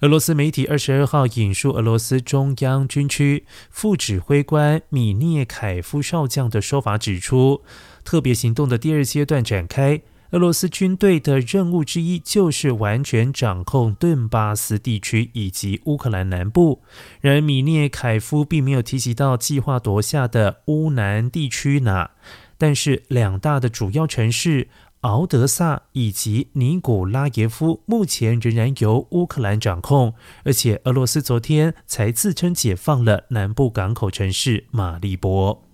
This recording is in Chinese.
俄罗斯媒体二十二号引述俄罗斯中央军区副指挥官米涅凯夫少将的说法指出，特别行动的第二阶段展开，俄罗斯军队的任务之一就是完全掌控顿巴斯地区以及乌克兰南部。然而，米涅凯夫并没有提及到计划夺下的乌南地区哪，但是两大的主要城市。敖德萨以及尼古拉耶夫目前仍然由乌克兰掌控，而且俄罗斯昨天才自称解放了南部港口城市马利博。